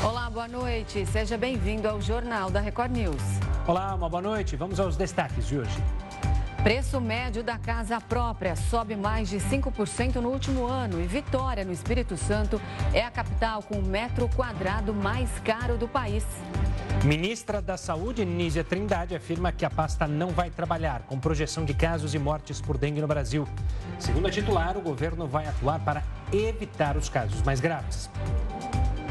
Olá, boa noite. Seja bem-vindo ao Jornal da Record News. Olá, uma boa noite. Vamos aos destaques de hoje. Preço médio da casa própria sobe mais de 5% no último ano e Vitória, no Espírito Santo, é a capital com o metro quadrado mais caro do país. Ministra da Saúde, Nízia Trindade, afirma que a pasta não vai trabalhar com projeção de casos e mortes por dengue no Brasil. Segundo a titular, o governo vai atuar para evitar os casos mais graves.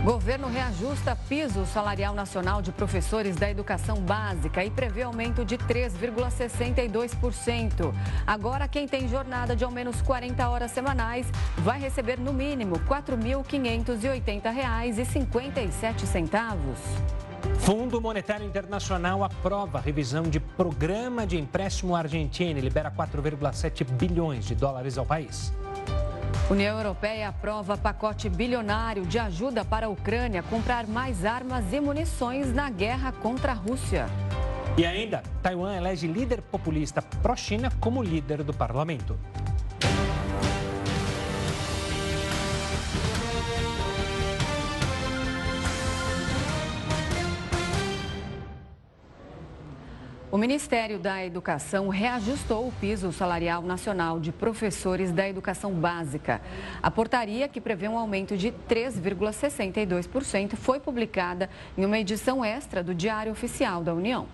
Governo reajusta piso salarial nacional de professores da educação básica e prevê aumento de 3,62%. Agora, quem tem jornada de ao menos 40 horas semanais vai receber no mínimo R$ 4.580,57. Fundo Monetário Internacional aprova a revisão de programa de empréstimo argentino e libera 4,7 bilhões de dólares ao país. União Europeia aprova pacote bilionário de ajuda para a Ucrânia comprar mais armas e munições na guerra contra a Rússia. E ainda, Taiwan elege líder populista pró-China como líder do parlamento. O Ministério da Educação reajustou o piso salarial nacional de professores da educação básica. A portaria, que prevê um aumento de 3,62%, foi publicada em uma edição extra do Diário Oficial da União.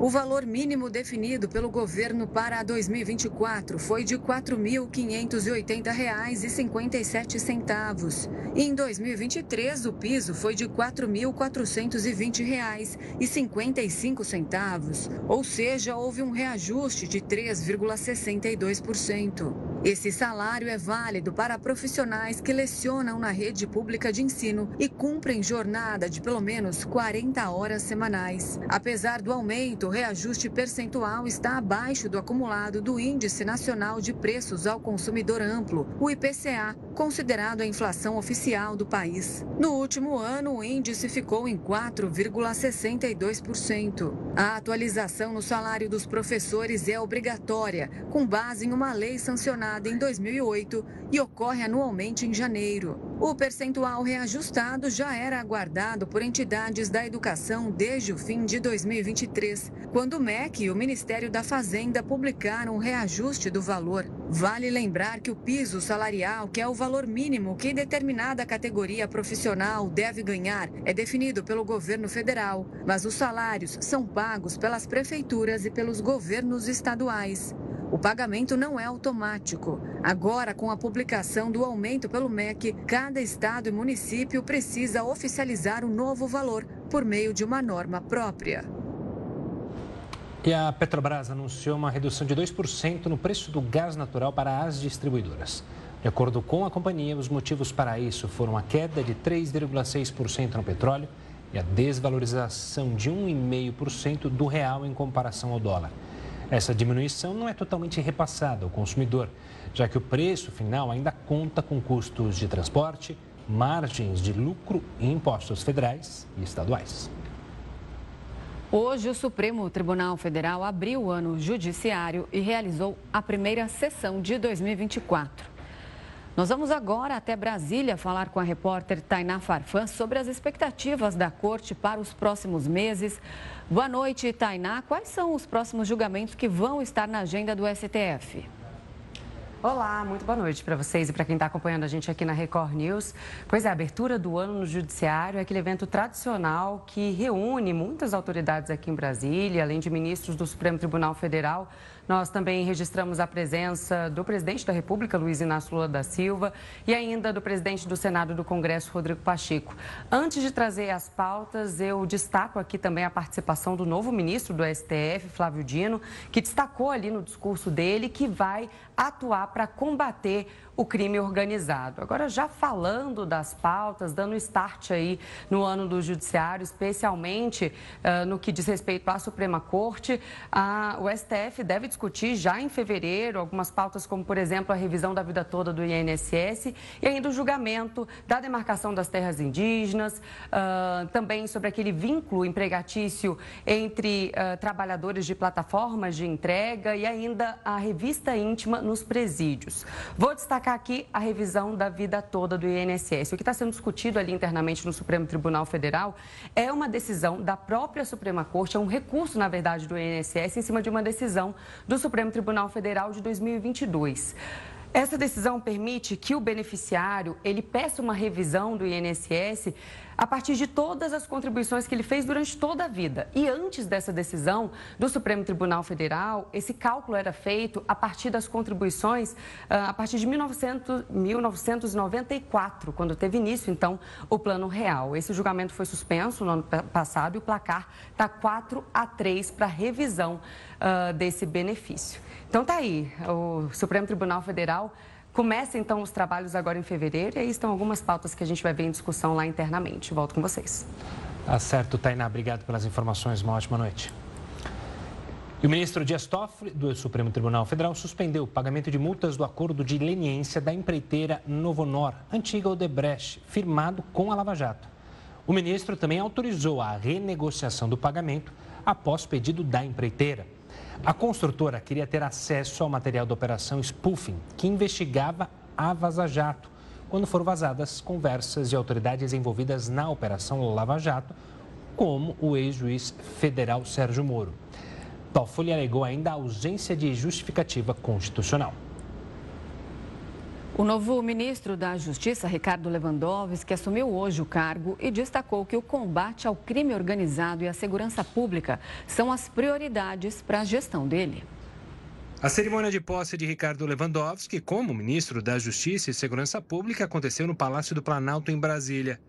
O valor mínimo definido pelo governo para 2024 foi de R$ 4.580,57. E em 2023, o piso foi de R$ 4.420,55. Ou seja, houve um reajuste de 3,62%. Esse salário é válido para profissionais que lecionam na rede pública de ensino e cumprem jornada de pelo menos 40 horas semanais. Apesar do aumento, o reajuste percentual está abaixo do acumulado do Índice Nacional de Preços ao Consumidor Amplo, o IPCA, considerado a inflação oficial do país. No último ano, o índice ficou em 4,62%. A atualização no salário dos professores é obrigatória, com base em uma lei sancionada em 2008 e ocorre anualmente em janeiro. O percentual reajustado já era aguardado por entidades da educação desde o fim de 2023, quando o MEC e o Ministério da Fazenda publicaram o reajuste do valor. Vale lembrar que o piso salarial, que é o valor mínimo que determinada categoria profissional deve ganhar, é definido pelo governo federal, mas os salários são pagos pelas prefeituras e pelos governos estaduais. O pagamento não é automático. Agora, com a publicação do aumento pelo MEC, cada estado e município precisa oficializar o um novo valor por meio de uma norma própria. E a Petrobras anunciou uma redução de 2% no preço do gás natural para as distribuidoras. De acordo com a companhia, os motivos para isso foram a queda de 3,6% no petróleo e a desvalorização de 1,5% do real em comparação ao dólar. Essa diminuição não é totalmente repassada ao consumidor, já que o preço final ainda conta com custos de transporte, margens de lucro e impostos federais e estaduais. Hoje, o Supremo Tribunal Federal abriu o ano judiciário e realizou a primeira sessão de 2024. Nós vamos agora até Brasília falar com a repórter Tainá Farfan sobre as expectativas da corte para os próximos meses. Boa noite, Tainá. Quais são os próximos julgamentos que vão estar na agenda do STF? Olá, muito boa noite para vocês e para quem está acompanhando a gente aqui na Record News. Pois é, a abertura do ano no Judiciário é aquele evento tradicional que reúne muitas autoridades aqui em Brasília, além de ministros do Supremo Tribunal Federal. Nós também registramos a presença do presidente da República, Luiz Inácio Lula da Silva, e ainda do presidente do Senado do Congresso, Rodrigo Pacheco. Antes de trazer as pautas, eu destaco aqui também a participação do novo ministro do STF, Flávio Dino, que destacou ali no discurso dele que vai atuar para combater o crime organizado. Agora, já falando das pautas, dando start aí no ano do Judiciário, especialmente uh, no que diz respeito à Suprema Corte, a, o STF deve discutir já em fevereiro algumas pautas como, por exemplo, a revisão da vida toda do INSS e ainda o julgamento da demarcação das terras indígenas, uh, também sobre aquele vínculo empregatício entre uh, trabalhadores de plataformas de entrega e ainda a revista íntima nos presídios. Vou destacar aqui a revisão da vida toda do INSS. O que está sendo discutido ali internamente no Supremo Tribunal Federal é uma decisão da própria Suprema Corte, é um recurso, na verdade, do INSS em cima de uma decisão do Supremo Tribunal Federal de 2022. Essa decisão permite que o beneficiário ele peça uma revisão do INSS a partir de todas as contribuições que ele fez durante toda a vida. E antes dessa decisão do Supremo Tribunal Federal, esse cálculo era feito a partir das contribuições ah, a partir de 1900, 1994, quando teve início, então, o Plano Real. Esse julgamento foi suspenso no ano passado e o placar está 4 a 3 para revisão uh, desse benefício. Então, tá aí, o Supremo Tribunal Federal Começa então os trabalhos agora em fevereiro e aí estão algumas pautas que a gente vai ver em discussão lá internamente. Volto com vocês. Tá certo, Tainá. Obrigado pelas informações. Uma ótima noite. E o ministro Dias Toffoli, do Supremo Tribunal Federal, suspendeu o pagamento de multas do acordo de leniência da empreiteira Novonor, antiga Odebrecht, firmado com a Lava Jato. O ministro também autorizou a renegociação do pagamento após pedido da empreiteira. A construtora queria ter acesso ao material da operação spoofing, que investigava a Vaza Jato, quando foram vazadas conversas de autoridades envolvidas na operação Lava Jato, como o ex-juiz federal Sérgio Moro. Toffoli alegou ainda a ausência de justificativa constitucional. O novo ministro da Justiça, Ricardo Lewandowski, assumiu hoje o cargo e destacou que o combate ao crime organizado e a segurança pública são as prioridades para a gestão dele. A cerimônia de posse de Ricardo Lewandowski como ministro da Justiça e Segurança Pública aconteceu no Palácio do Planalto, em Brasília.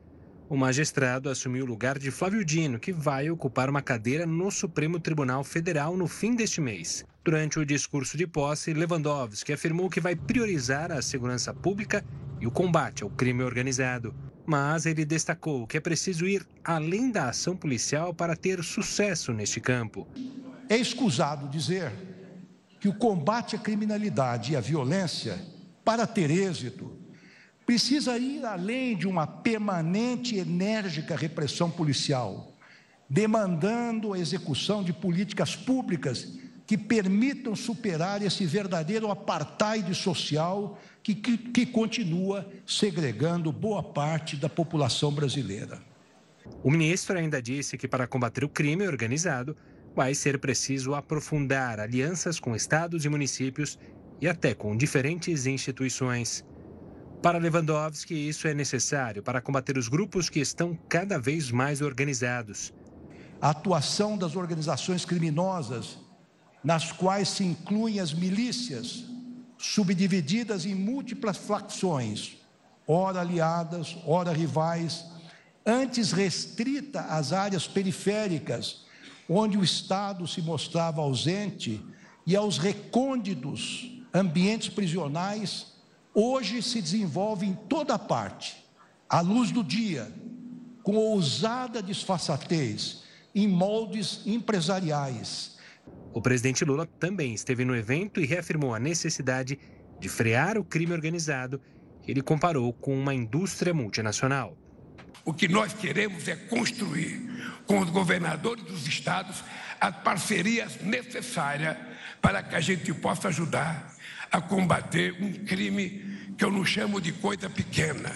O magistrado assumiu o lugar de Flávio Dino, que vai ocupar uma cadeira no Supremo Tribunal Federal no fim deste mês. Durante o discurso de posse, Lewandowski afirmou que vai priorizar a segurança pública e o combate ao crime organizado. Mas ele destacou que é preciso ir além da ação policial para ter sucesso neste campo. É escusado dizer que o combate à criminalidade e à violência, para ter êxito, precisa ir além de uma permanente e enérgica repressão policial, demandando a execução de políticas públicas que permitam superar esse verdadeiro apartheid social que, que, que continua segregando boa parte da população brasileira. O ministro ainda disse que para combater o crime organizado vai ser preciso aprofundar alianças com estados e municípios e até com diferentes instituições. Para Lewandowski, isso é necessário para combater os grupos que estão cada vez mais organizados. A atuação das organizações criminosas nas quais se incluem as milícias, subdivididas em múltiplas facções, ora aliadas, ora rivais, antes restrita às áreas periféricas, onde o Estado se mostrava ausente, e aos recônditos ambientes prisionais, hoje se desenvolve em toda parte, à luz do dia, com ousada disfarçatez, em moldes empresariais, o presidente Lula também esteve no evento e reafirmou a necessidade de frear o crime organizado, que ele comparou com uma indústria multinacional. O que nós queremos é construir com os governadores dos estados as parcerias necessárias para que a gente possa ajudar a combater um crime que eu não chamo de coisa pequena.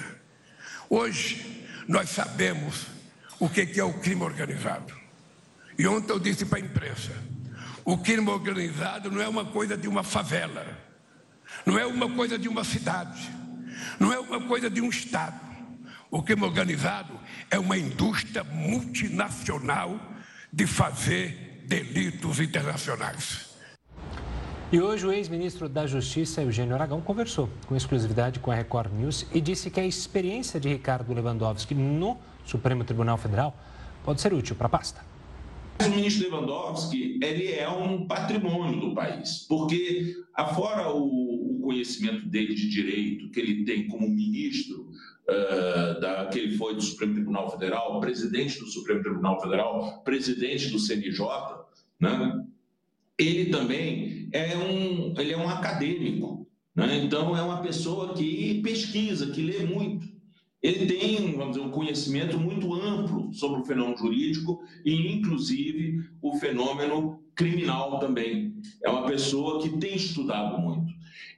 Hoje, nós sabemos o que é o crime organizado. E ontem eu disse para a imprensa: o crime organizado não é uma coisa de uma favela, não é uma coisa de uma cidade, não é uma coisa de um estado. O crime organizado é uma indústria multinacional de fazer delitos internacionais. E hoje o ex-ministro da Justiça, Eugênio Aragão, conversou com exclusividade com a Record News e disse que a experiência de Ricardo Lewandowski no Supremo Tribunal Federal pode ser útil para a pasta. O ministro Lewandowski ele é um patrimônio do país, porque, afora o, o conhecimento dele de direito que ele tem como ministro, uh, da, que ele foi do Supremo Tribunal Federal, presidente do Supremo Tribunal Federal, presidente do CNJ, né? ele também é um, ele é um acadêmico, né? então é uma pessoa que pesquisa, que lê muito. Ele tem, vamos dizer, um conhecimento muito amplo sobre o fenômeno jurídico e, inclusive, o fenômeno criminal também. É uma pessoa que tem estudado muito.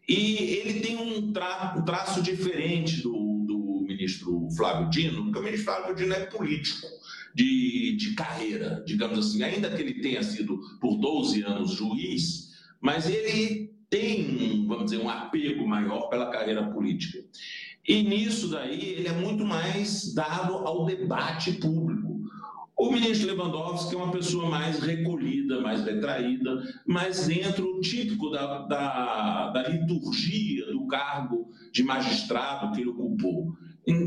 E ele tem um, tra um traço diferente do, do ministro Flávio Dino, porque o ministro Flávio Dino é político de, de carreira, digamos assim, ainda que ele tenha sido por 12 anos juiz, mas ele tem, vamos dizer, um apego maior pela carreira política. E nisso daí ele é muito mais dado ao debate público. O ministro Lewandowski é uma pessoa mais recolhida, mais retraída, mais dentro típico da, da, da liturgia do cargo de magistrado que ele ocupou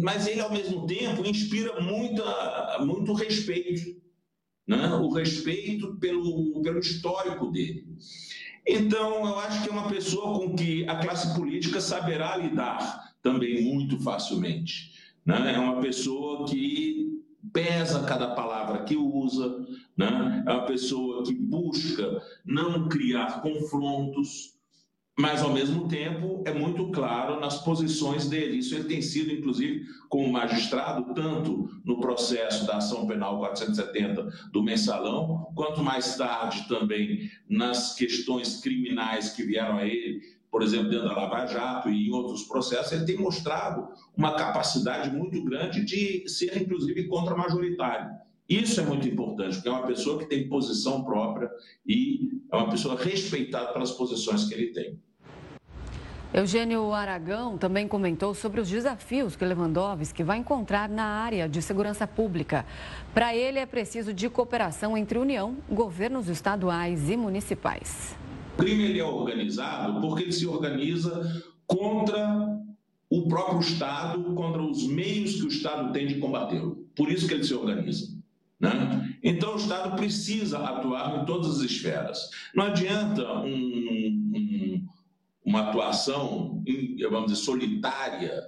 mas ele, ao mesmo tempo, inspira muita, muito respeito, né? o respeito pelo, pelo histórico dele. Então, eu acho que é uma pessoa com que a classe política saberá lidar também muito facilmente. Né? É uma pessoa que pesa cada palavra que usa, né? é uma pessoa que busca não criar confrontos, mas ao mesmo tempo é muito claro nas posições dele. Isso ele tem sido, inclusive, como magistrado, tanto no processo da ação penal 470 do mensalão, quanto mais tarde também nas questões criminais que vieram a ele, por exemplo, dentro da Lava Jato e em outros processos, ele tem mostrado uma capacidade muito grande de ser, inclusive, contra-majoritário. Isso é muito importante, porque é uma pessoa que tem posição própria e é uma pessoa respeitada pelas posições que ele tem. Eugênio Aragão também comentou sobre os desafios que Lewandowski vai encontrar na área de segurança pública. Para ele, é preciso de cooperação entre União, governos estaduais e municipais. Crime ele é organizado porque ele se organiza contra o próprio Estado, contra os meios que o Estado tem de combatê-lo. Por isso que ele se organiza. Né? Então, o Estado precisa atuar em todas as esferas. Não adianta um, um uma atuação, vamos dizer, solitária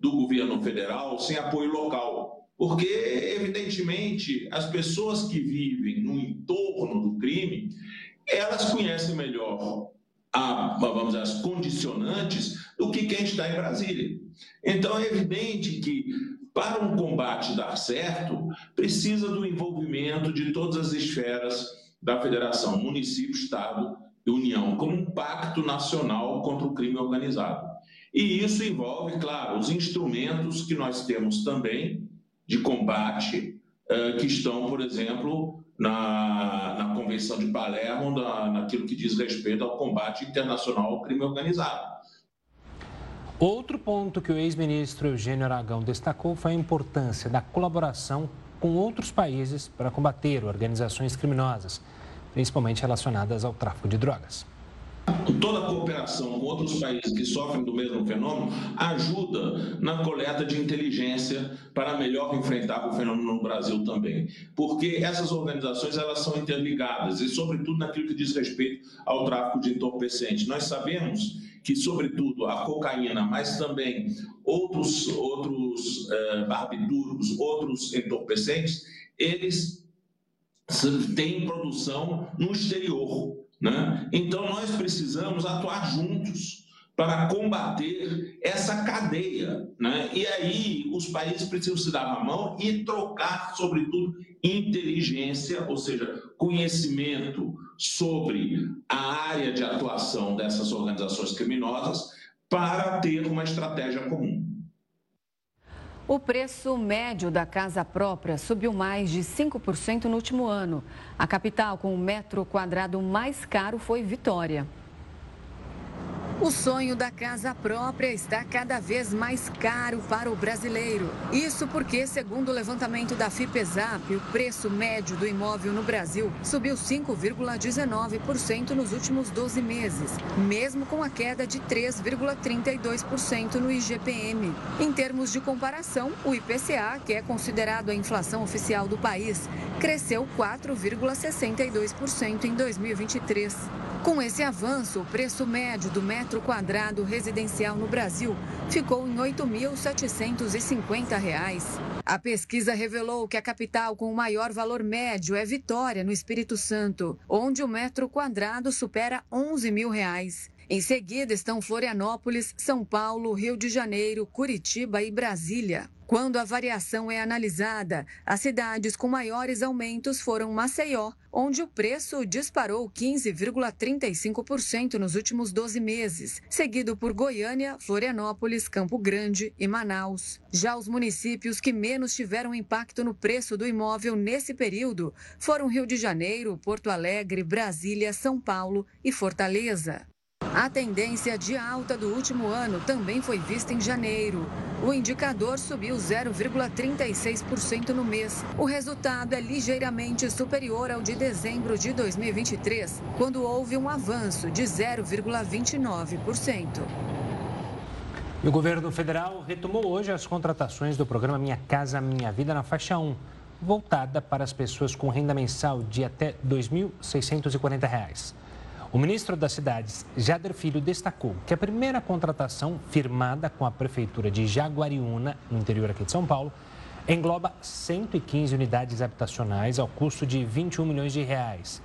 do governo federal sem apoio local. Porque, evidentemente, as pessoas que vivem no entorno do crime, elas conhecem melhor a, vamos dizer, as condicionantes do que quem está em Brasília. Então, é evidente que, para um combate dar certo, precisa do envolvimento de todas as esferas da federação, município, estado União como um pacto nacional contra o crime organizado. E isso envolve, claro, os instrumentos que nós temos também de combate, eh, que estão, por exemplo, na, na Convenção de Palermo, na, naquilo que diz respeito ao combate internacional ao crime organizado. Outro ponto que o ex-ministro Eugênio Aragão destacou foi a importância da colaboração com outros países para combater organizações criminosas principalmente relacionadas ao tráfico de drogas. Toda a cooperação com outros países que sofrem do mesmo fenômeno ajuda na coleta de inteligência para melhor enfrentar o fenômeno no Brasil também. Porque essas organizações elas são interligadas e, sobretudo, naquilo que diz respeito ao tráfico de entorpecentes. Nós sabemos que, sobretudo, a cocaína, mas também outros, outros eh, barbitúricos, outros entorpecentes, eles tem produção no exterior. Né? Então, nós precisamos atuar juntos para combater essa cadeia. Né? E aí, os países precisam se dar a mão e trocar, sobretudo, inteligência, ou seja, conhecimento sobre a área de atuação dessas organizações criminosas para ter uma estratégia comum. O preço médio da casa própria subiu mais de 5% no último ano. A capital com o metro quadrado mais caro foi Vitória. O sonho da casa própria está cada vez mais caro para o brasileiro. Isso porque, segundo o levantamento da FIPESAP, o preço médio do imóvel no Brasil subiu 5,19% nos últimos 12 meses, mesmo com a queda de 3,32% no IGPM. Em termos de comparação, o IPCA, que é considerado a inflação oficial do país, cresceu 4,62% em 2023. Com esse avanço, o preço médio do metro quadrado residencial no Brasil ficou em R$ 8.750. A pesquisa revelou que a capital com o maior valor médio é Vitória, no Espírito Santo, onde o metro quadrado supera 11 mil reais. Em seguida estão Florianópolis, São Paulo, Rio de Janeiro, Curitiba e Brasília. Quando a variação é analisada, as cidades com maiores aumentos foram Maceió, onde o preço disparou 15,35% nos últimos 12 meses, seguido por Goiânia, Florianópolis, Campo Grande e Manaus. Já os municípios que menos tiveram impacto no preço do imóvel nesse período foram Rio de Janeiro, Porto Alegre, Brasília, São Paulo e Fortaleza. A tendência de alta do último ano também foi vista em janeiro. O indicador subiu 0,36% no mês. O resultado é ligeiramente superior ao de dezembro de 2023, quando houve um avanço de 0,29%. E o governo federal retomou hoje as contratações do programa Minha Casa Minha Vida na faixa 1, voltada para as pessoas com renda mensal de até R$ 2.640. O ministro das Cidades, Jader Filho, destacou que a primeira contratação firmada com a Prefeitura de Jaguariúna, no interior aqui de São Paulo, engloba 115 unidades habitacionais ao custo de 21 milhões de reais.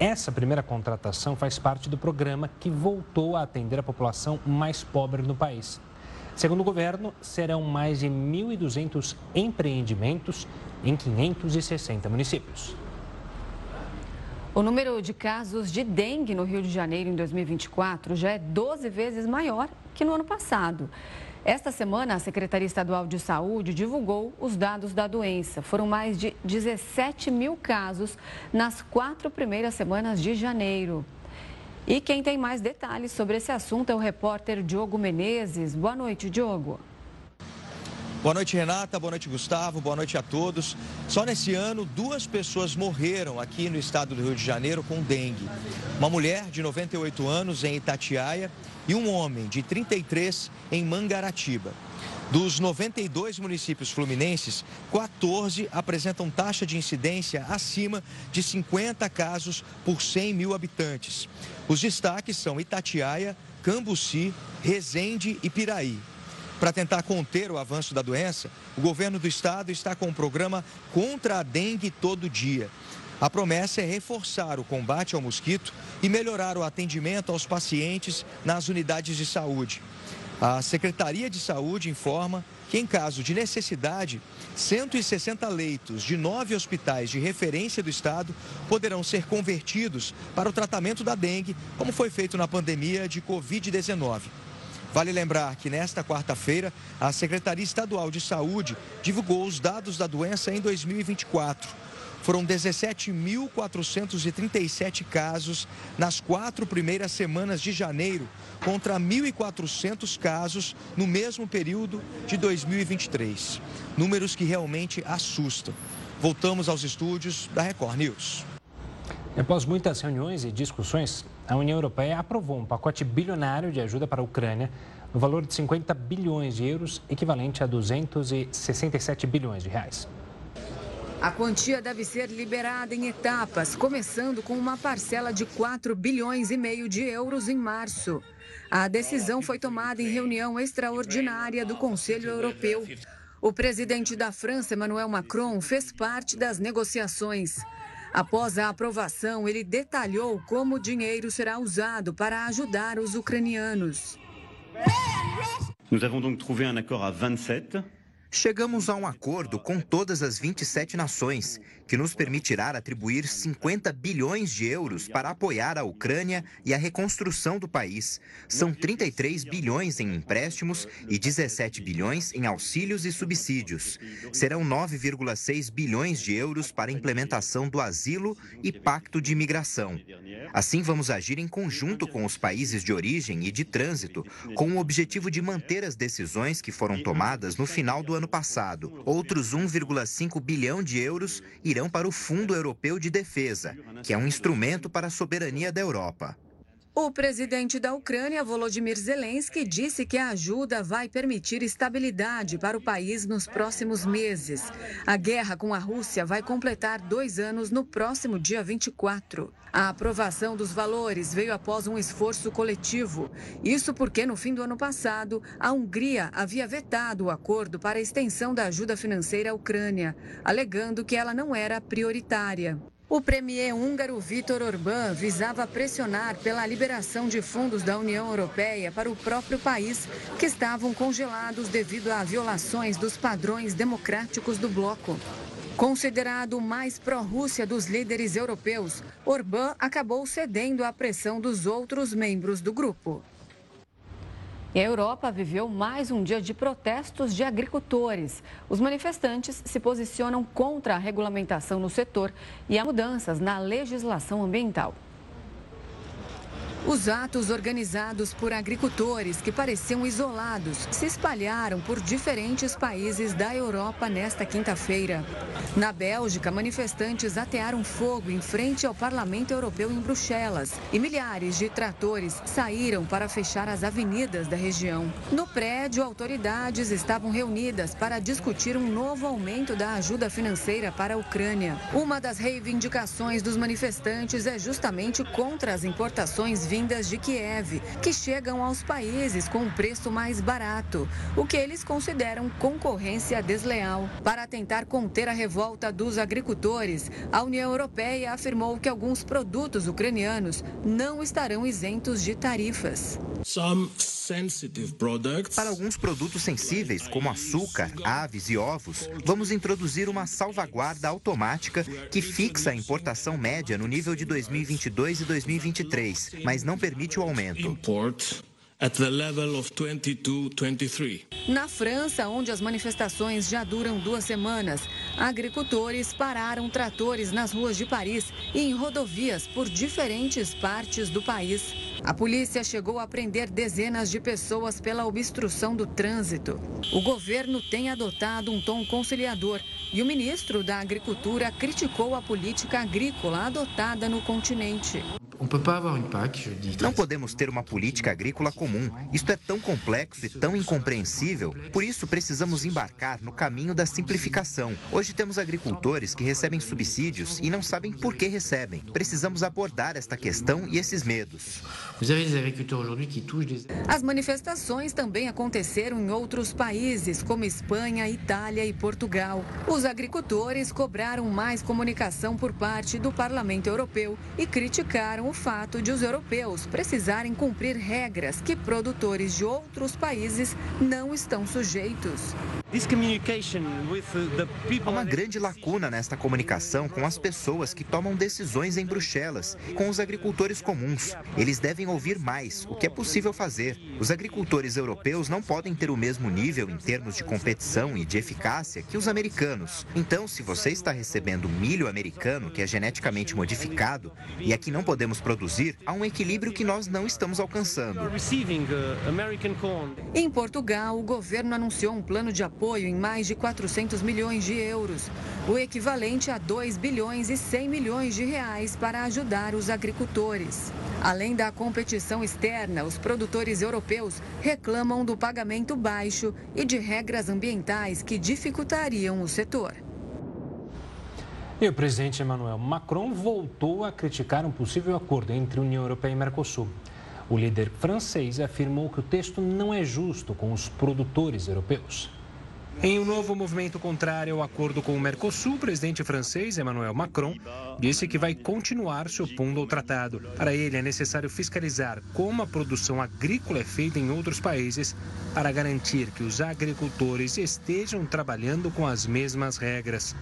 Essa primeira contratação faz parte do programa que voltou a atender a população mais pobre no país. Segundo o governo, serão mais de 1.200 empreendimentos em 560 municípios. O número de casos de dengue no Rio de Janeiro em 2024 já é 12 vezes maior que no ano passado. Esta semana, a Secretaria Estadual de Saúde divulgou os dados da doença. Foram mais de 17 mil casos nas quatro primeiras semanas de janeiro. E quem tem mais detalhes sobre esse assunto é o repórter Diogo Menezes. Boa noite, Diogo. Boa noite, Renata. Boa noite, Gustavo. Boa noite a todos. Só nesse ano, duas pessoas morreram aqui no estado do Rio de Janeiro com dengue. Uma mulher de 98 anos em Itatiaia e um homem de 33 em Mangaratiba. Dos 92 municípios fluminenses, 14 apresentam taxa de incidência acima de 50 casos por 100 mil habitantes. Os destaques são Itatiaia, Cambuci, Resende e Piraí. Para tentar conter o avanço da doença, o governo do estado está com um programa contra a dengue todo dia. A promessa é reforçar o combate ao mosquito e melhorar o atendimento aos pacientes nas unidades de saúde. A Secretaria de Saúde informa que, em caso de necessidade, 160 leitos de nove hospitais de referência do estado poderão ser convertidos para o tratamento da dengue, como foi feito na pandemia de Covid-19. Vale lembrar que nesta quarta-feira, a Secretaria Estadual de Saúde divulgou os dados da doença em 2024. Foram 17.437 casos nas quatro primeiras semanas de janeiro, contra 1.400 casos no mesmo período de 2023. Números que realmente assustam. Voltamos aos estúdios da Record News. Após muitas reuniões e discussões, a União Europeia aprovou um pacote bilionário de ajuda para a Ucrânia no valor de 50 bilhões de euros, equivalente a 267 bilhões de reais. A quantia deve ser liberada em etapas, começando com uma parcela de 4 bilhões e meio de euros em março. A decisão foi tomada em reunião extraordinária do Conselho Europeu. O presidente da França, Emmanuel Macron, fez parte das negociações. Após a aprovação, ele detalhou como o dinheiro será usado para ajudar os ucranianos. Nous avons donc trouvé un accord à 27 Chegamos a um acordo com todas as 27 nações, que nos permitirá atribuir 50 bilhões de euros para apoiar a Ucrânia e a reconstrução do país. São 33 bilhões em empréstimos e 17 bilhões em auxílios e subsídios. Serão 9,6 bilhões de euros para a implementação do asilo e pacto de imigração. Assim, vamos agir em conjunto com os países de origem e de trânsito, com o objetivo de manter as decisões que foram tomadas no final do ano passado. Outros 1,5 bilhão de euros irão para o Fundo Europeu de Defesa, que é um instrumento para a soberania da Europa. O presidente da Ucrânia, Volodymyr Zelensky, disse que a ajuda vai permitir estabilidade para o país nos próximos meses. A guerra com a Rússia vai completar dois anos no próximo dia 24. A aprovação dos valores veio após um esforço coletivo. Isso porque, no fim do ano passado, a Hungria havia vetado o acordo para a extensão da ajuda financeira à Ucrânia, alegando que ela não era prioritária. O premier húngaro Vítor Orbán visava pressionar pela liberação de fundos da União Europeia para o próprio país, que estavam congelados devido a violações dos padrões democráticos do bloco. Considerado o mais pró-Rússia dos líderes europeus, Orbán acabou cedendo à pressão dos outros membros do grupo. E a Europa viveu mais um dia de protestos de agricultores. Os manifestantes se posicionam contra a regulamentação no setor e a mudanças na legislação ambiental. Os atos organizados por agricultores que pareciam isolados se espalharam por diferentes países da Europa nesta quinta-feira. Na Bélgica, manifestantes atearam fogo em frente ao Parlamento Europeu em Bruxelas e milhares de tratores saíram para fechar as avenidas da região. No prédio, autoridades estavam reunidas para discutir um novo aumento da ajuda financeira para a Ucrânia. Uma das reivindicações dos manifestantes é justamente contra as importações vindas de Kiev, que chegam aos países com um preço mais barato, o que eles consideram concorrência desleal. Para tentar conter a revolta dos agricultores, a União Europeia afirmou que alguns produtos ucranianos não estarão isentos de tarifas. Para alguns produtos sensíveis, como açúcar, aves e ovos, vamos introduzir uma salvaguarda automática que fixa a importação média no nível de 2022 e 2023, mas não permite o aumento. Na França, onde as manifestações já duram duas semanas, agricultores pararam tratores nas ruas de Paris e em rodovias por diferentes partes do país. A polícia chegou a prender dezenas de pessoas pela obstrução do trânsito. O governo tem adotado um tom conciliador e o ministro da Agricultura criticou a política agrícola adotada no continente. Não podemos ter uma política agrícola comum. Isto é tão complexo e tão incompreensível. Por isso, precisamos embarcar no caminho da simplificação. Hoje temos agricultores que recebem subsídios e não sabem por que recebem. Precisamos abordar esta questão e esses medos. As manifestações também aconteceram em outros países, como Espanha, Itália e Portugal. Os agricultores cobraram mais comunicação por parte do Parlamento Europeu e criticaram o fato de os europeus precisarem cumprir regras que produtores de outros países não estão sujeitos. Há uma grande lacuna nesta comunicação com as pessoas que tomam decisões em Bruxelas, com os agricultores comuns. Eles devem ouvir mais o que é possível fazer. Os agricultores europeus não podem ter o mesmo nível em termos de competição e de eficácia que os americanos. Então, se você está recebendo milho americano que é geneticamente modificado e aqui não podemos produzir, há um equilíbrio que nós não estamos alcançando. Em Portugal, o governo anunciou um plano de apoio apoio em mais de 400 milhões de euros, o equivalente a 2 bilhões e 100 milhões de reais para ajudar os agricultores. Além da competição externa, os produtores europeus reclamam do pagamento baixo e de regras ambientais que dificultariam o setor. E o presidente Emmanuel Macron voltou a criticar um possível acordo entre União Europeia e Mercosul. O líder francês afirmou que o texto não é justo com os produtores europeus. Em um novo movimento contrário ao acordo com o Mercosul, o presidente francês Emmanuel Macron disse que vai continuar se opondo ao tratado. Para ele, é necessário fiscalizar como a produção agrícola é feita em outros países para garantir que os agricultores estejam trabalhando com as mesmas regras.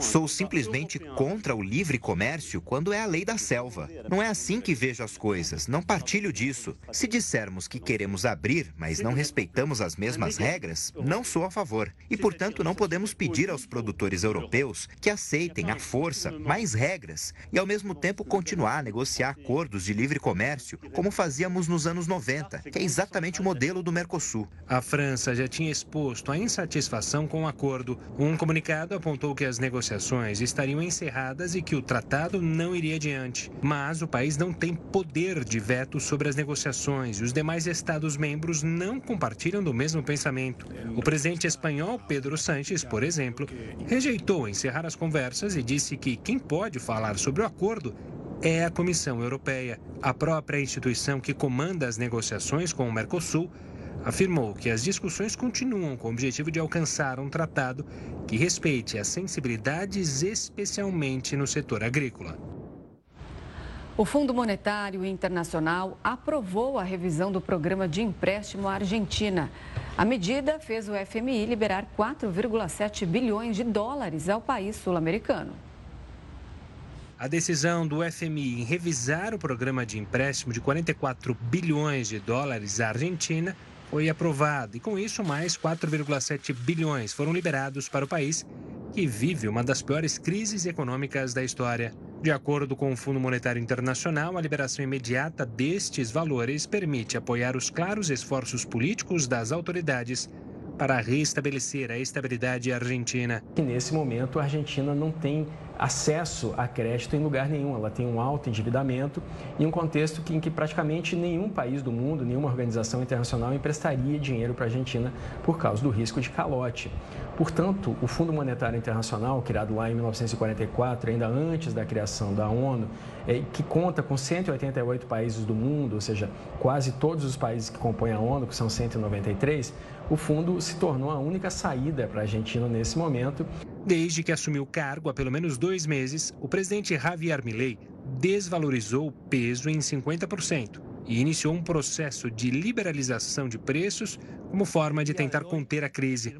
Sou simplesmente contra o livre comércio quando é a lei da selva. Não é assim que vejo as coisas, não partilho disso. Se dissermos que queremos abrir, mas não respeitamos as mesmas regras, não sou a favor favor. E, portanto, não podemos pedir aos produtores europeus que aceitem à força mais regras e, ao mesmo tempo, continuar a negociar acordos de livre comércio, como fazíamos nos anos 90, que é exatamente o modelo do Mercosul. A França já tinha exposto a insatisfação com o acordo. Um comunicado apontou que as negociações estariam encerradas e que o tratado não iria adiante. Mas o país não tem poder de veto sobre as negociações e os demais Estados-membros não compartilham do mesmo pensamento. O presidente espanhol, Pedro Sánchez, por exemplo, rejeitou encerrar as conversas e disse que quem pode falar sobre o acordo é a Comissão Europeia. A própria instituição que comanda as negociações com o Mercosul afirmou que as discussões continuam com o objetivo de alcançar um tratado que respeite as sensibilidades, especialmente no setor agrícola. O Fundo Monetário Internacional aprovou a revisão do programa de empréstimo à Argentina. A medida fez o FMI liberar 4,7 bilhões de dólares ao país sul-americano. A decisão do FMI em revisar o programa de empréstimo de 44 bilhões de dólares à Argentina foi aprovada e, com isso, mais 4,7 bilhões foram liberados para o país, que vive uma das piores crises econômicas da história. De acordo com o Fundo Monetário Internacional, a liberação imediata destes valores permite apoiar os claros esforços políticos das autoridades para restabelecer a estabilidade argentina. nesse momento, a Argentina não tem acesso a crédito em lugar nenhum. Ela tem um alto endividamento em um contexto em que praticamente nenhum país do mundo, nenhuma organização internacional emprestaria dinheiro para a Argentina por causa do risco de calote. Portanto, o Fundo Monetário Internacional, criado lá em 1944, ainda antes da criação da ONU, é, que conta com 188 países do mundo, ou seja, quase todos os países que compõem a ONU, que são 193, o fundo se tornou a única saída para a Argentina nesse momento. Desde que assumiu o cargo há pelo menos dois meses, o presidente Javier Milei desvalorizou o peso em 50% e iniciou um processo de liberalização de preços como forma de tentar conter a crise.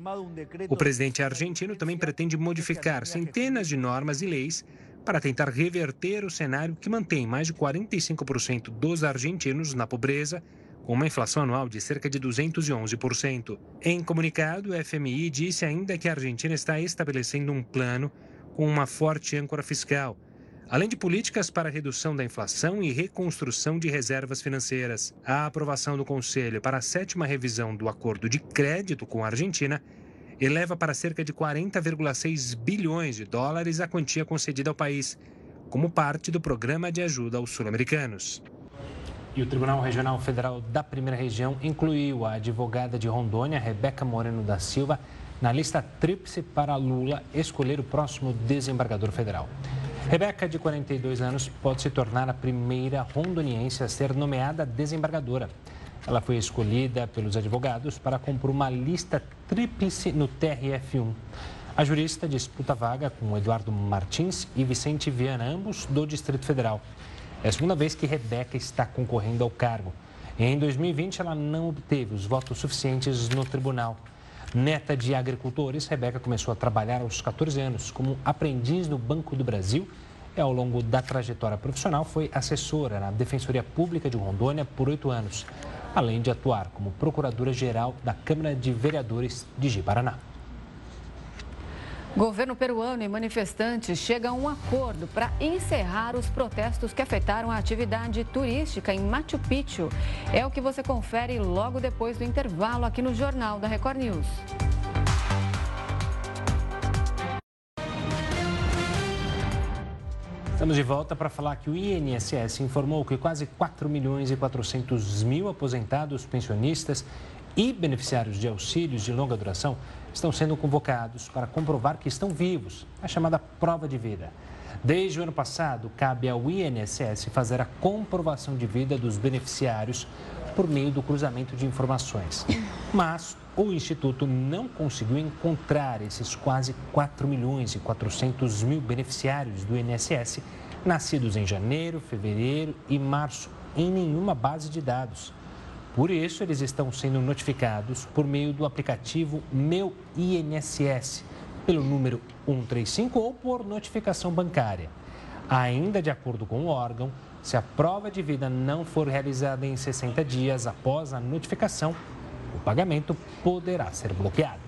O presidente argentino também pretende modificar centenas de normas e leis para tentar reverter o cenário que mantém mais de 45% dos argentinos na pobreza com uma inflação anual de cerca de 211%. Em comunicado, o FMI disse ainda que a Argentina está estabelecendo um plano com uma forte âncora fiscal, além de políticas para redução da inflação e reconstrução de reservas financeiras. A aprovação do Conselho para a sétima revisão do acordo de crédito com a Argentina eleva para cerca de 40,6 bilhões de dólares a quantia concedida ao país, como parte do programa de ajuda aos sul-americanos. E o Tribunal Regional Federal da Primeira Região incluiu a advogada de Rondônia, Rebeca Moreno da Silva, na lista tríplice para Lula escolher o próximo desembargador federal. Rebeca, de 42 anos, pode se tornar a primeira rondoniense a ser nomeada desembargadora. Ela foi escolhida pelos advogados para compor uma lista tríplice no TRF1. A jurista disputa vaga com Eduardo Martins e Vicente Viana, ambos do Distrito Federal. É a segunda vez que Rebeca está concorrendo ao cargo. Em 2020, ela não obteve os votos suficientes no tribunal. Neta de agricultores, Rebeca começou a trabalhar aos 14 anos como aprendiz no Banco do Brasil e, ao longo da trajetória profissional, foi assessora na Defensoria Pública de Rondônia por oito anos, além de atuar como procuradora-geral da Câmara de Vereadores de Ji-Paraná. Governo peruano e manifestantes chegam a um acordo para encerrar os protestos que afetaram a atividade turística em Machu Picchu. É o que você confere logo depois do intervalo aqui no Jornal da Record News. Estamos de volta para falar que o INSS informou que quase 4 milhões e 400 mil aposentados, pensionistas e beneficiários de auxílios de longa duração estão sendo convocados para comprovar que estão vivos, a chamada prova de vida. Desde o ano passado, cabe ao INSS fazer a comprovação de vida dos beneficiários por meio do cruzamento de informações. Mas o Instituto não conseguiu encontrar esses quase 4 milhões e 400 mil beneficiários do INSS nascidos em janeiro, fevereiro e março em nenhuma base de dados. Por isso, eles estão sendo notificados por meio do aplicativo Meu INSS, pelo número 135 ou por notificação bancária. Ainda de acordo com o órgão, se a prova de vida não for realizada em 60 dias após a notificação, o pagamento poderá ser bloqueado.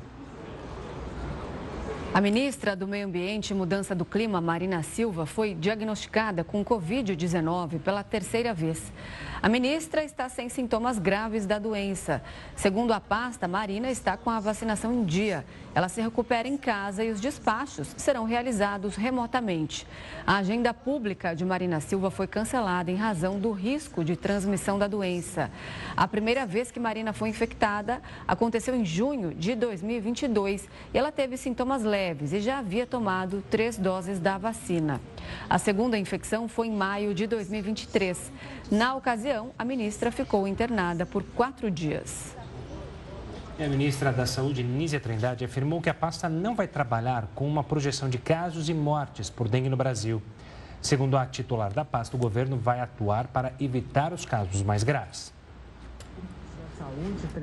A ministra do Meio Ambiente e Mudança do Clima, Marina Silva, foi diagnosticada com Covid-19 pela terceira vez. A ministra está sem sintomas graves da doença. Segundo a pasta, Marina está com a vacinação em dia. Ela se recupera em casa e os despachos serão realizados remotamente. A agenda pública de Marina Silva foi cancelada em razão do risco de transmissão da doença. A primeira vez que Marina foi infectada aconteceu em junho de 2022 e ela teve sintomas leves e já havia tomado três doses da vacina. A segunda infecção foi em maio de 2023. Na ocasião, a ministra ficou internada por quatro dias. A ministra da Saúde, Nízia Trindade, afirmou que a pasta não vai trabalhar com uma projeção de casos e mortes por dengue no Brasil. Segundo a titular da pasta, o governo vai atuar para evitar os casos mais graves.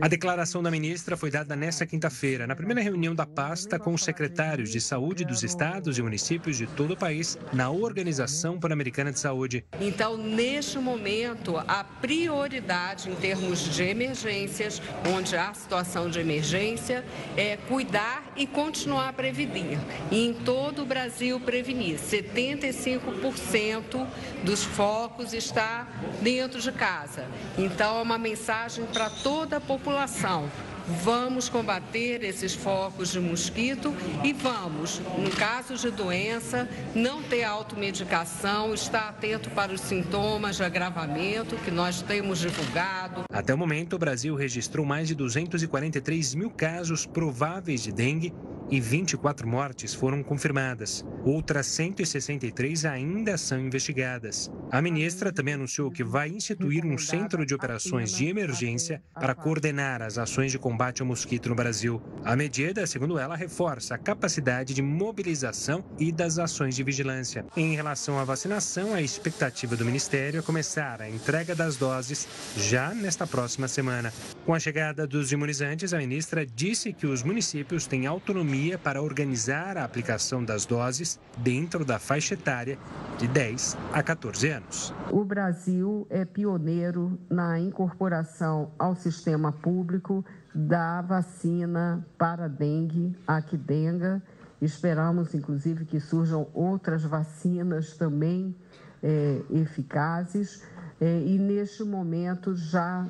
A declaração da ministra foi dada nesta quinta-feira, na primeira reunião da pasta com os secretários de saúde dos estados e municípios de todo o país, na Organização Pan-Americana de Saúde. Então, neste momento, a prioridade em termos de emergências, onde há situação de emergência, é cuidar e continuar a prevenir. E em todo o Brasil, prevenir. 75% dos focos está dentro de casa. Então, é uma mensagem para toda a população. Vamos combater esses focos de mosquito e vamos, no caso de doença, não ter automedicação, estar atento para os sintomas de agravamento que nós temos divulgado. Até o momento, o Brasil registrou mais de 243 mil casos prováveis de dengue e 24 mortes foram confirmadas. Outras 163 ainda são investigadas. A ministra também anunciou que vai instituir um centro de operações de emergência para coordenar as ações de combate ao mosquito no Brasil. A medida, segundo ela, reforça a capacidade de mobilização e das ações de vigilância. Em relação à vacinação, a expectativa do ministério é começar a entrega das doses já nesta próxima semana. Com a chegada dos imunizantes, a ministra disse que os municípios têm autonomia para organizar a aplicação das doses dentro da faixa etária de 10 a 14 anos. O Brasil é pioneiro na incorporação ao sistema público da vacina para dengue, a Quidenga. Esperamos, inclusive, que surjam outras vacinas também é, eficazes. É, e neste momento já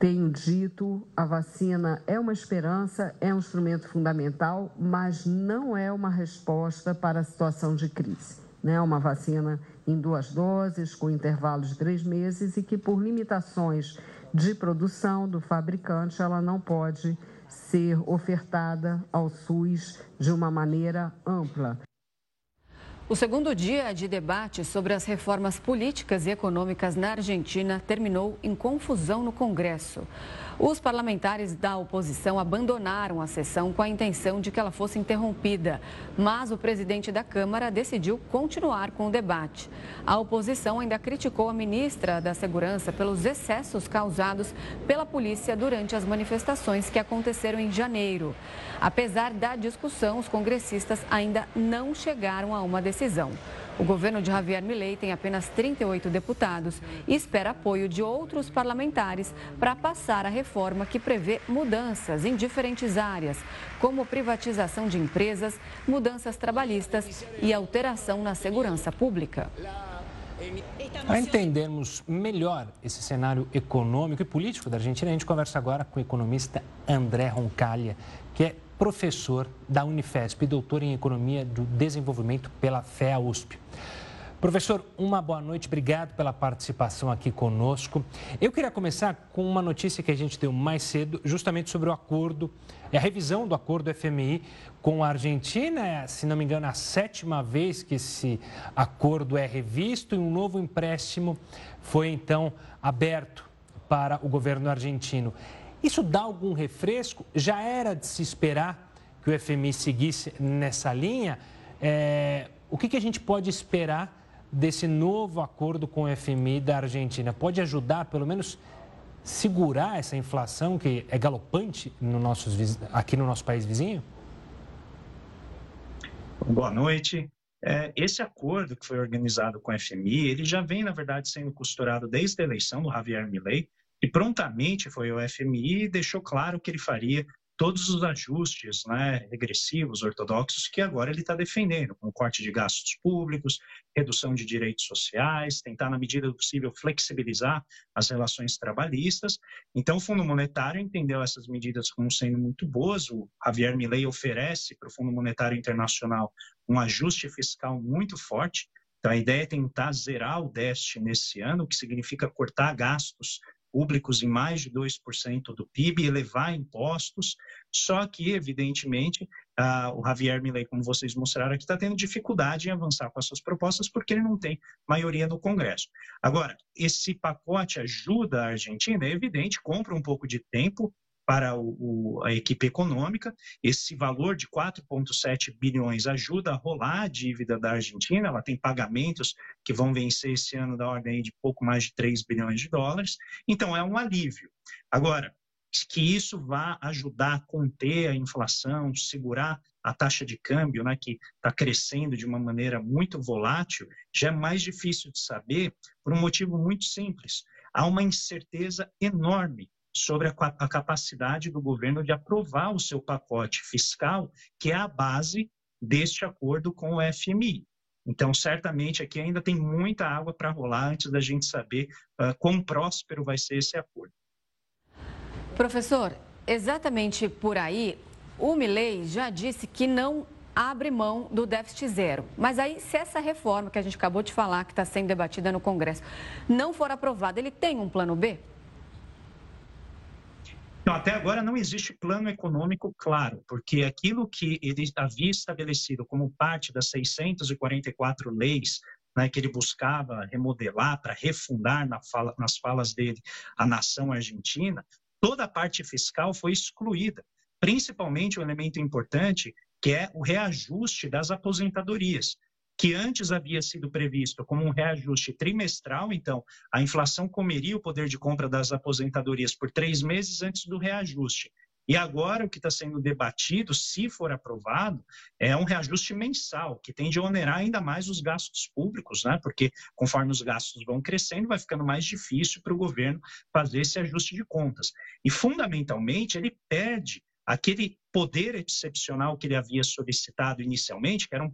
tenho dito, a vacina é uma esperança, é um instrumento fundamental, mas não é uma resposta para a situação de crise. Né? Uma vacina em duas doses, com intervalos de três meses e que, por limitações de produção do fabricante, ela não pode ser ofertada ao SUS de uma maneira ampla. O segundo dia de debate sobre as reformas políticas e econômicas na Argentina terminou em confusão no Congresso. Os parlamentares da oposição abandonaram a sessão com a intenção de que ela fosse interrompida, mas o presidente da Câmara decidiu continuar com o debate. A oposição ainda criticou a ministra da Segurança pelos excessos causados pela polícia durante as manifestações que aconteceram em janeiro. Apesar da discussão, os congressistas ainda não chegaram a uma decisão. O governo de Javier Milei tem apenas 38 deputados e espera apoio de outros parlamentares para passar a reforma que prevê mudanças em diferentes áreas, como privatização de empresas, mudanças trabalhistas e alteração na segurança pública. Para entendermos melhor esse cenário econômico e político da Argentina, a gente conversa agora com o economista André Roncalha, que é professor da Unifesp e doutor em Economia do Desenvolvimento pela FEA USP. Professor, uma boa noite, obrigado pela participação aqui conosco. Eu queria começar com uma notícia que a gente deu mais cedo, justamente sobre o acordo, é a revisão do acordo FMI com a Argentina. É, se não me engano, a sétima vez que esse acordo é revisto e um novo empréstimo foi então aberto para o governo argentino. Isso dá algum refresco? Já era de se esperar que o FMI seguisse nessa linha? É, o que, que a gente pode esperar desse novo acordo com o FMI da Argentina? Pode ajudar, pelo menos, segurar essa inflação que é galopante no aqui no nosso país vizinho? Boa noite. É, esse acordo que foi organizado com o FMI, ele já vem, na verdade, sendo costurado desde a eleição do Javier Milei, e prontamente foi o FMI e deixou claro que ele faria todos os ajustes né, regressivos, ortodoxos, que agora ele está defendendo, com corte de gastos públicos, redução de direitos sociais, tentar, na medida do possível, flexibilizar as relações trabalhistas. Então, o Fundo Monetário entendeu essas medidas como sendo muito boas. O Javier Milei oferece para o Fundo Monetário Internacional um ajuste fiscal muito forte. Então, a ideia é tentar zerar o déficit nesse ano, o que significa cortar gastos públicos em mais de 2% do PIB, elevar impostos, só que, evidentemente, o Javier Milei, como vocês mostraram aqui, está tendo dificuldade em avançar com as suas propostas porque ele não tem maioria no Congresso. Agora, esse pacote ajuda a Argentina? É evidente, compra um pouco de tempo, para o, o, a equipe econômica. Esse valor de 4,7 bilhões ajuda a rolar a dívida da Argentina. Ela tem pagamentos que vão vencer esse ano da ordem de pouco mais de 3 bilhões de dólares. Então, é um alívio. Agora, que isso vá ajudar a conter a inflação, segurar a taxa de câmbio, né, que está crescendo de uma maneira muito volátil, já é mais difícil de saber por um motivo muito simples. Há uma incerteza enorme sobre a, a capacidade do governo de aprovar o seu pacote fiscal, que é a base deste acordo com o FMI. Então, certamente aqui ainda tem muita água para rolar antes da gente saber uh, quão próspero vai ser esse acordo. Professor, exatamente por aí, o Milley já disse que não abre mão do déficit zero. Mas aí, se essa reforma que a gente acabou de falar, que está sendo debatida no Congresso, não for aprovada, ele tem um plano B? Então, até agora não existe plano econômico claro, porque aquilo que ele havia estabelecido como parte das 644 leis né, que ele buscava remodelar para refundar na fala, nas falas dele a nação argentina, toda a parte fiscal foi excluída, principalmente um elemento importante que é o reajuste das aposentadorias que antes havia sido previsto como um reajuste trimestral, então a inflação comeria o poder de compra das aposentadorias por três meses antes do reajuste. E agora o que está sendo debatido, se for aprovado, é um reajuste mensal, que tende a onerar ainda mais os gastos públicos, né? porque conforme os gastos vão crescendo, vai ficando mais difícil para o governo fazer esse ajuste de contas. E, fundamentalmente, ele perde aquele poder excepcional que ele havia solicitado inicialmente, que eram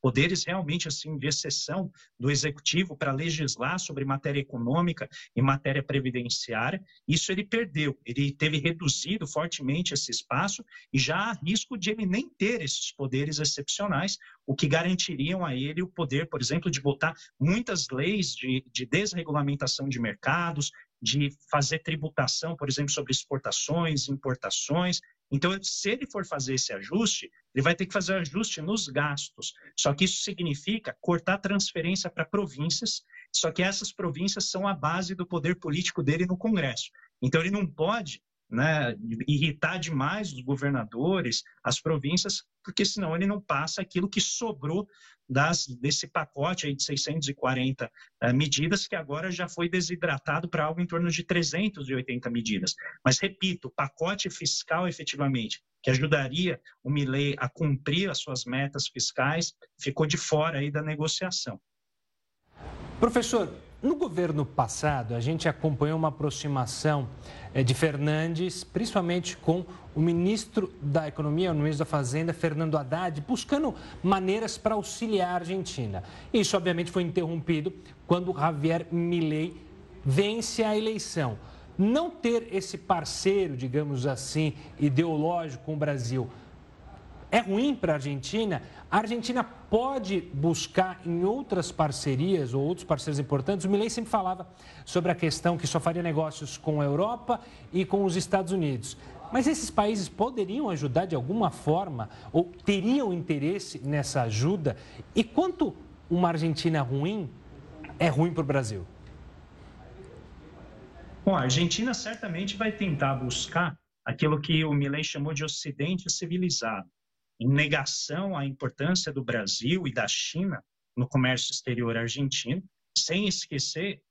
poderes realmente assim de exceção do executivo para legislar sobre matéria econômica e matéria previdenciária, isso ele perdeu. Ele teve reduzido fortemente esse espaço e já há risco de ele nem ter esses poderes excepcionais, o que garantiriam a ele o poder, por exemplo, de botar muitas leis de, de desregulamentação de mercados, de fazer tributação, por exemplo, sobre exportações, importações, então, se ele for fazer esse ajuste, ele vai ter que fazer ajuste nos gastos. Só que isso significa cortar transferência para províncias, só que essas províncias são a base do poder político dele no Congresso. Então, ele não pode né, irritar demais os governadores, as províncias, porque senão ele não passa aquilo que sobrou das, desse pacote aí de 640 uh, eh, medidas, que agora já foi desidratado para algo em torno de 380 medidas. Mas, repito, o pacote fiscal, efetivamente, que ajudaria o Milley a cumprir as suas metas fiscais, ficou de fora aí da negociação. Professor, no governo passado, a gente acompanhou uma aproximação eh, de Fernandes, principalmente com o ministro da Economia, o ministro da Fazenda, Fernando Haddad, buscando maneiras para auxiliar a Argentina. Isso, obviamente, foi interrompido quando Javier Milei vence a eleição. Não ter esse parceiro, digamos assim, ideológico com o Brasil é ruim para a Argentina? A Argentina pode buscar em outras parcerias ou outros parceiros importantes. O Milley sempre falava sobre a questão que só faria negócios com a Europa e com os Estados Unidos. Mas esses países poderiam ajudar de alguma forma ou teriam interesse nessa ajuda? E quanto uma Argentina ruim é ruim para o Brasil? Bom, a Argentina certamente vai tentar buscar aquilo que o Milley chamou de Ocidente civilizado em negação à importância do Brasil e da China no comércio exterior argentino, sem esquecer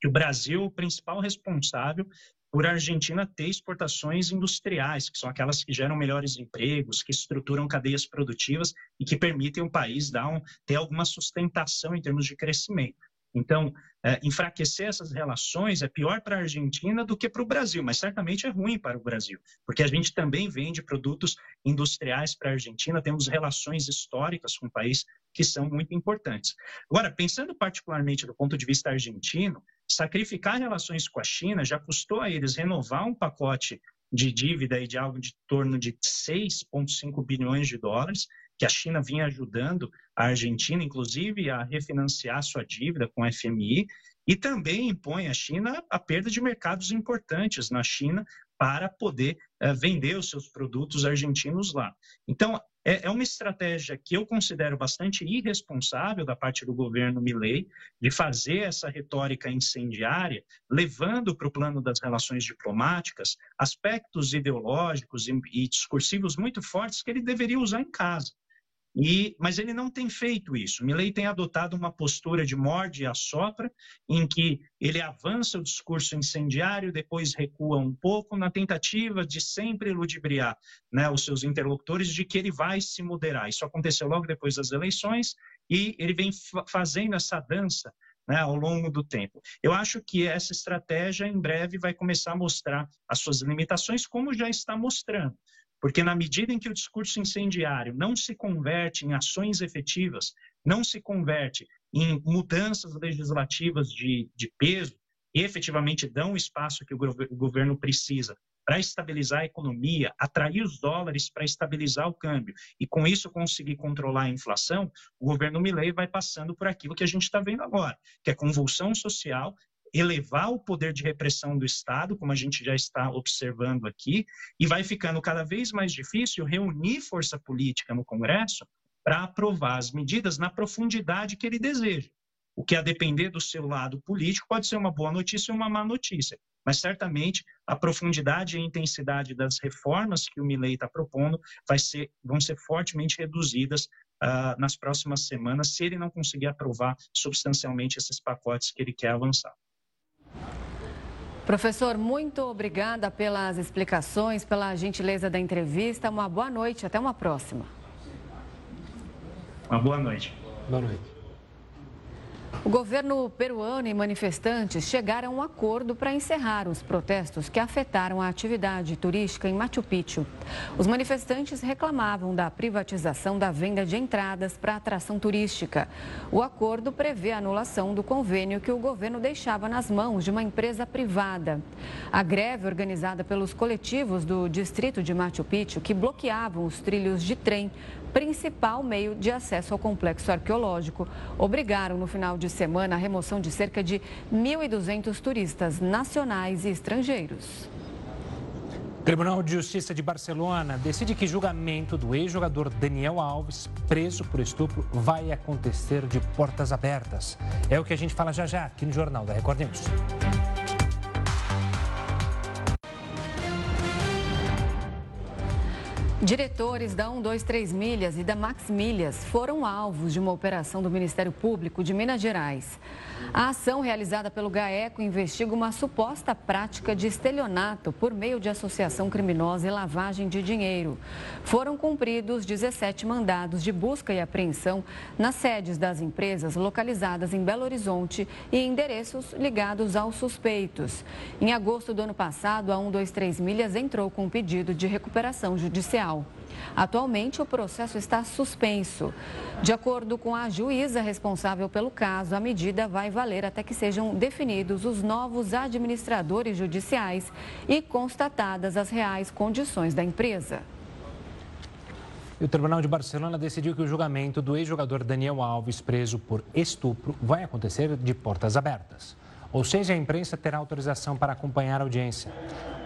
que o Brasil é o principal responsável por a Argentina ter exportações industriais, que são aquelas que geram melhores empregos, que estruturam cadeias produtivas e que permitem o país dar um, ter alguma sustentação em termos de crescimento. Então, é, enfraquecer essas relações é pior para a Argentina do que para o Brasil, mas certamente é ruim para o Brasil, porque a gente também vende produtos industriais para a Argentina, temos relações históricas com o país que são muito importantes. Agora, pensando particularmente do ponto de vista argentino, sacrificar relações com a China já custou a eles renovar um pacote de dívida de algo de torno de 6,5 bilhões de dólares, que a China vinha ajudando a Argentina, inclusive, a refinanciar sua dívida com o FMI, e também impõe à China a perda de mercados importantes na China para poder uh, vender os seus produtos argentinos lá. Então, é, é, uma estratégia que eu considero bastante irresponsável da parte do governo Milley de fazer essa retórica incendiária, levando para o plano das relações diplomáticas aspectos ideológicos e, e discursivos muito fortes que ele deveria usar em casa. E, mas ele não tem feito isso. Milley tem adotado uma postura de morde e assopra, em que ele avança o discurso incendiário, depois recua um pouco, na tentativa de sempre ludibriar né, os seus interlocutores de que ele vai se moderar. Isso aconteceu logo depois das eleições e ele vem fazendo essa dança né, ao longo do tempo. Eu acho que essa estratégia, em breve, vai começar a mostrar as suas limitações, como já está mostrando. Porque na medida em que o discurso incendiário não se converte em ações efetivas, não se converte em mudanças legislativas de, de peso, e efetivamente dão o espaço que o governo precisa para estabilizar a economia, atrair os dólares para estabilizar o câmbio e com isso conseguir controlar a inflação, o governo Milley vai passando por aquilo que a gente está vendo agora, que é convulsão social elevar o poder de repressão do Estado, como a gente já está observando aqui, e vai ficando cada vez mais difícil reunir força política no Congresso para aprovar as medidas na profundidade que ele deseja. O que, a depender do seu lado político, pode ser uma boa notícia ou uma má notícia. Mas, certamente, a profundidade e a intensidade das reformas que o Milley está propondo vai ser, vão ser fortemente reduzidas uh, nas próximas semanas, se ele não conseguir aprovar substancialmente esses pacotes que ele quer avançar. Professor, muito obrigada pelas explicações, pela gentileza da entrevista. Uma boa noite, até uma próxima. Uma boa noite. Boa noite. O governo peruano e manifestantes chegaram a um acordo para encerrar os protestos que afetaram a atividade turística em Machu Picchu. Os manifestantes reclamavam da privatização da venda de entradas para atração turística. O acordo prevê a anulação do convênio que o governo deixava nas mãos de uma empresa privada. A greve organizada pelos coletivos do distrito de Machu Picchu, que bloqueavam os trilhos de trem, principal meio de acesso ao complexo arqueológico, obrigaram no final de semana a remoção de cerca de 1.200 turistas nacionais e estrangeiros. Tribunal de Justiça de Barcelona decide que julgamento do ex-jogador Daniel Alves, preso por estupro, vai acontecer de portas abertas. É o que a gente fala já já aqui no Jornal da Record News. Diretores da 123 Milhas e da Max Milhas foram alvos de uma operação do Ministério Público de Minas Gerais. A ação realizada pelo GAECO investiga uma suposta prática de estelionato por meio de associação criminosa e lavagem de dinheiro. Foram cumpridos 17 mandados de busca e apreensão nas sedes das empresas localizadas em Belo Horizonte e endereços ligados aos suspeitos. Em agosto do ano passado, a 123 Milhas entrou com um pedido de recuperação judicial. Atualmente, o processo está suspenso. De acordo com a juíza responsável pelo caso, a medida vai valer até que sejam definidos os novos administradores judiciais e constatadas as reais condições da empresa. o Tribunal de Barcelona decidiu que o julgamento do ex-jogador Daniel Alves, preso por estupro, vai acontecer de portas abertas. Ou seja, a imprensa terá autorização para acompanhar a audiência.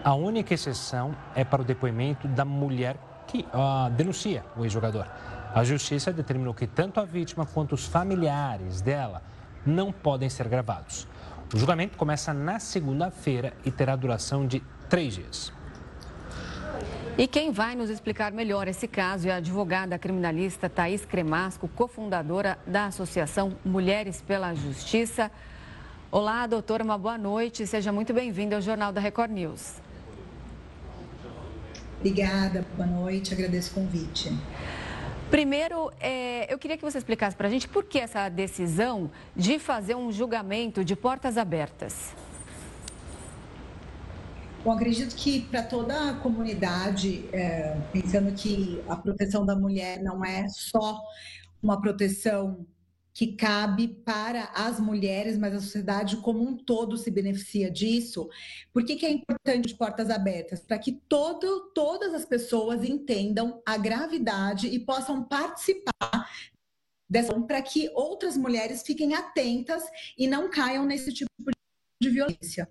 A única exceção é para o depoimento da mulher que uh, denuncia o ex-jogador. A justiça determinou que tanto a vítima quanto os familiares dela não podem ser gravados. O julgamento começa na segunda-feira e terá duração de três dias. E quem vai nos explicar melhor esse caso é a advogada criminalista Thaís Cremasco, cofundadora da Associação Mulheres pela Justiça. Olá, doutora, uma boa noite. Seja muito bem-vinda ao Jornal da Record News. Obrigada, boa noite, agradeço o convite. Primeiro, é, eu queria que você explicasse para a gente por que essa decisão de fazer um julgamento de portas abertas. Bom, acredito que para toda a comunidade, é, pensando que a proteção da mulher não é só uma proteção que cabe para as mulheres, mas a sociedade como um todo se beneficia disso. Por que, que é importante portas abertas? Para que todo, todas as pessoas entendam a gravidade e possam participar dessa, para que outras mulheres fiquem atentas e não caiam nesse tipo de violência.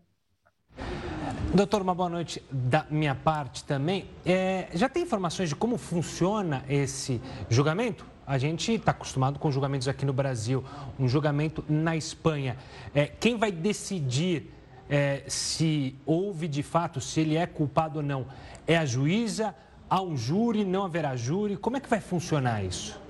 Doutor, uma boa noite da minha parte também. É, já tem informações de como funciona esse julgamento? A gente está acostumado com julgamentos aqui no Brasil, um julgamento na Espanha. É, quem vai decidir é, se houve de fato, se ele é culpado ou não? É a juíza? Há um júri? Não haverá júri? Como é que vai funcionar isso?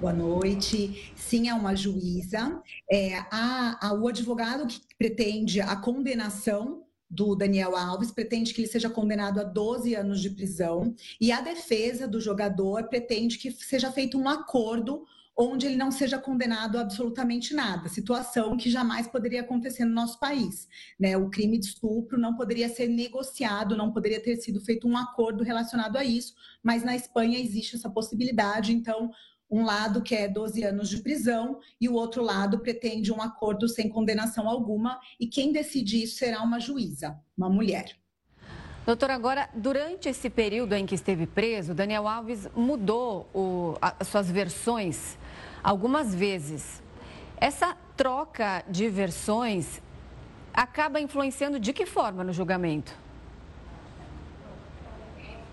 Boa noite. Sim, é uma juíza. É, a, a, o advogado que pretende a condenação do Daniel Alves pretende que ele seja condenado a 12 anos de prisão e a defesa do jogador pretende que seja feito um acordo onde ele não seja condenado a absolutamente nada, situação que jamais poderia acontecer no nosso país. Né? O crime de estupro não poderia ser negociado, não poderia ter sido feito um acordo relacionado a isso, mas na Espanha existe essa possibilidade, então um lado quer 12 anos de prisão e o outro lado pretende um acordo sem condenação alguma, e quem decide isso será uma juíza, uma mulher. Doutor, agora, durante esse período em que esteve preso, Daniel Alves mudou o, as suas versões algumas vezes. Essa troca de versões acaba influenciando de que forma no julgamento?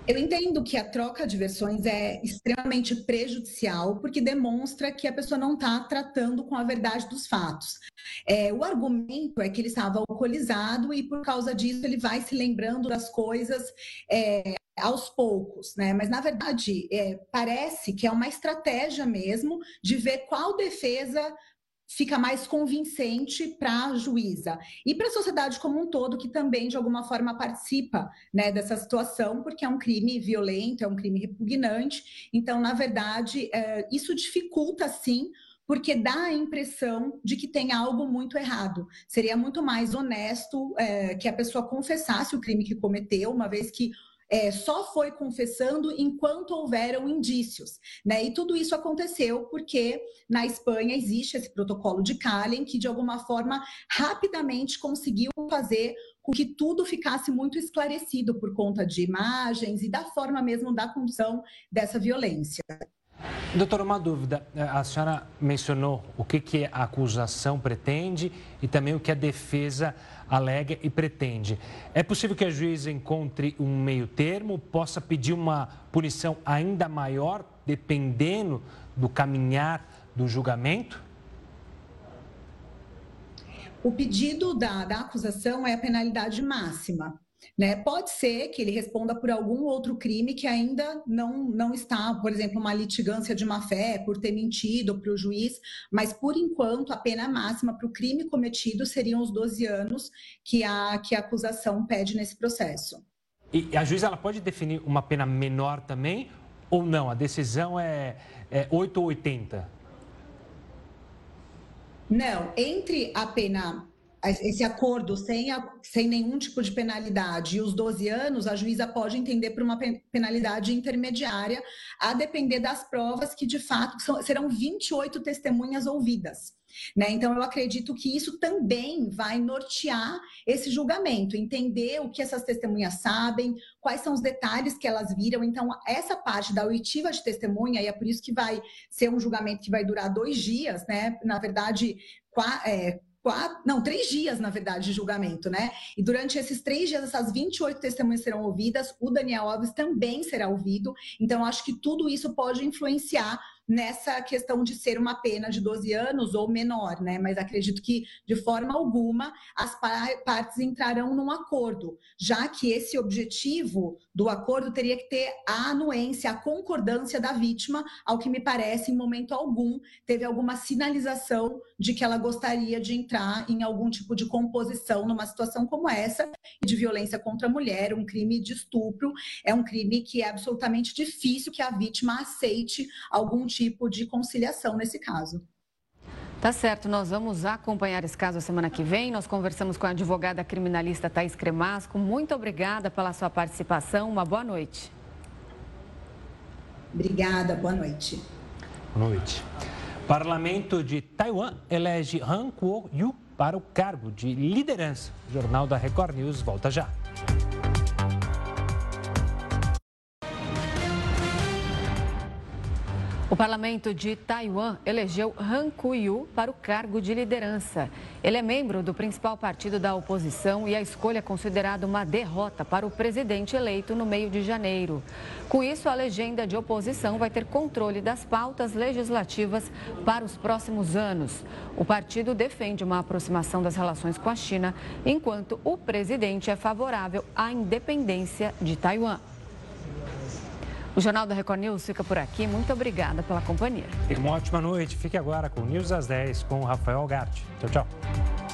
Eu entendo que a troca de versões é extremamente prejudicial, porque demonstra que a pessoa não está tratando com a verdade dos fatos. É, o argumento é que ele estava alcoolizado e, por causa disso, ele vai se lembrando das coisas é, aos poucos, né? Mas na verdade é, parece que é uma estratégia mesmo de ver qual defesa fica mais convincente para a juíza e para a sociedade como um todo, que também, de alguma forma, participa né, dessa situação, porque é um crime violento, é um crime repugnante. Então, na verdade, é, isso dificulta, sim, porque dá a impressão de que tem algo muito errado. Seria muito mais honesto é, que a pessoa confessasse o crime que cometeu, uma vez que é, só foi confessando enquanto houveram indícios. Né? E tudo isso aconteceu porque na Espanha existe esse protocolo de Calen que, de alguma forma, rapidamente conseguiu fazer com que tudo ficasse muito esclarecido por conta de imagens e da forma mesmo da condução dessa violência. Doutora, uma dúvida. A senhora mencionou o que, que a acusação pretende e também o que a defesa alega e pretende. É possível que a juíza encontre um meio termo, possa pedir uma punição ainda maior, dependendo do caminhar do julgamento? O pedido da, da acusação é a penalidade máxima. Né? Pode ser que ele responda por algum outro crime que ainda não, não está, por exemplo, uma litigância de má fé, por ter mentido para o juiz, mas por enquanto a pena máxima para o crime cometido seriam os 12 anos que a, que a acusação pede nesse processo. E a juíza ela pode definir uma pena menor também ou não? A decisão é, é 8 ou 80? Não, entre a pena esse acordo sem, a, sem nenhum tipo de penalidade e os 12 anos, a juíza pode entender por uma penalidade intermediária, a depender das provas que, de fato, são, serão 28 testemunhas ouvidas. Né? Então, eu acredito que isso também vai nortear esse julgamento, entender o que essas testemunhas sabem, quais são os detalhes que elas viram. Então, essa parte da oitiva de testemunha, e é por isso que vai ser um julgamento que vai durar dois dias, né? Na verdade, é, quatro, não, três dias, na verdade, de julgamento, né? E durante esses três dias, essas 28 testemunhas serão ouvidas, o Daniel Alves também será ouvido. Então, acho que tudo isso pode influenciar nessa questão de ser uma pena de 12 anos ou menor, né? Mas acredito que, de forma alguma, as partes entrarão num acordo, já que esse objetivo do acordo teria que ter a anuência, a concordância da vítima, ao que me parece, em momento algum, teve alguma sinalização de que ela gostaria de entrar em algum tipo de composição numa situação como essa, de violência contra a mulher, um crime de estupro, é um crime que é absolutamente difícil que a vítima aceite algum de conciliação nesse caso. Tá certo, nós vamos acompanhar esse caso a semana que vem. Nós conversamos com a advogada criminalista Thais Cremasco. Muito obrigada pela sua participação. Uma boa noite. Obrigada, boa noite. Boa noite. Parlamento de Taiwan elege Han Kuo-yu para o cargo de liderança. O Jornal da Record News volta já. O parlamento de Taiwan elegeu Han Kuo-yu para o cargo de liderança. Ele é membro do principal partido da oposição e a escolha é considerada uma derrota para o presidente eleito no meio de janeiro. Com isso, a legenda de oposição vai ter controle das pautas legislativas para os próximos anos. O partido defende uma aproximação das relações com a China, enquanto o presidente é favorável à independência de Taiwan. O Jornal da Record News fica por aqui. Muito obrigada pela companhia. E uma ótima noite. Fique agora com News às 10 com o Rafael Gatti. Tchau, tchau.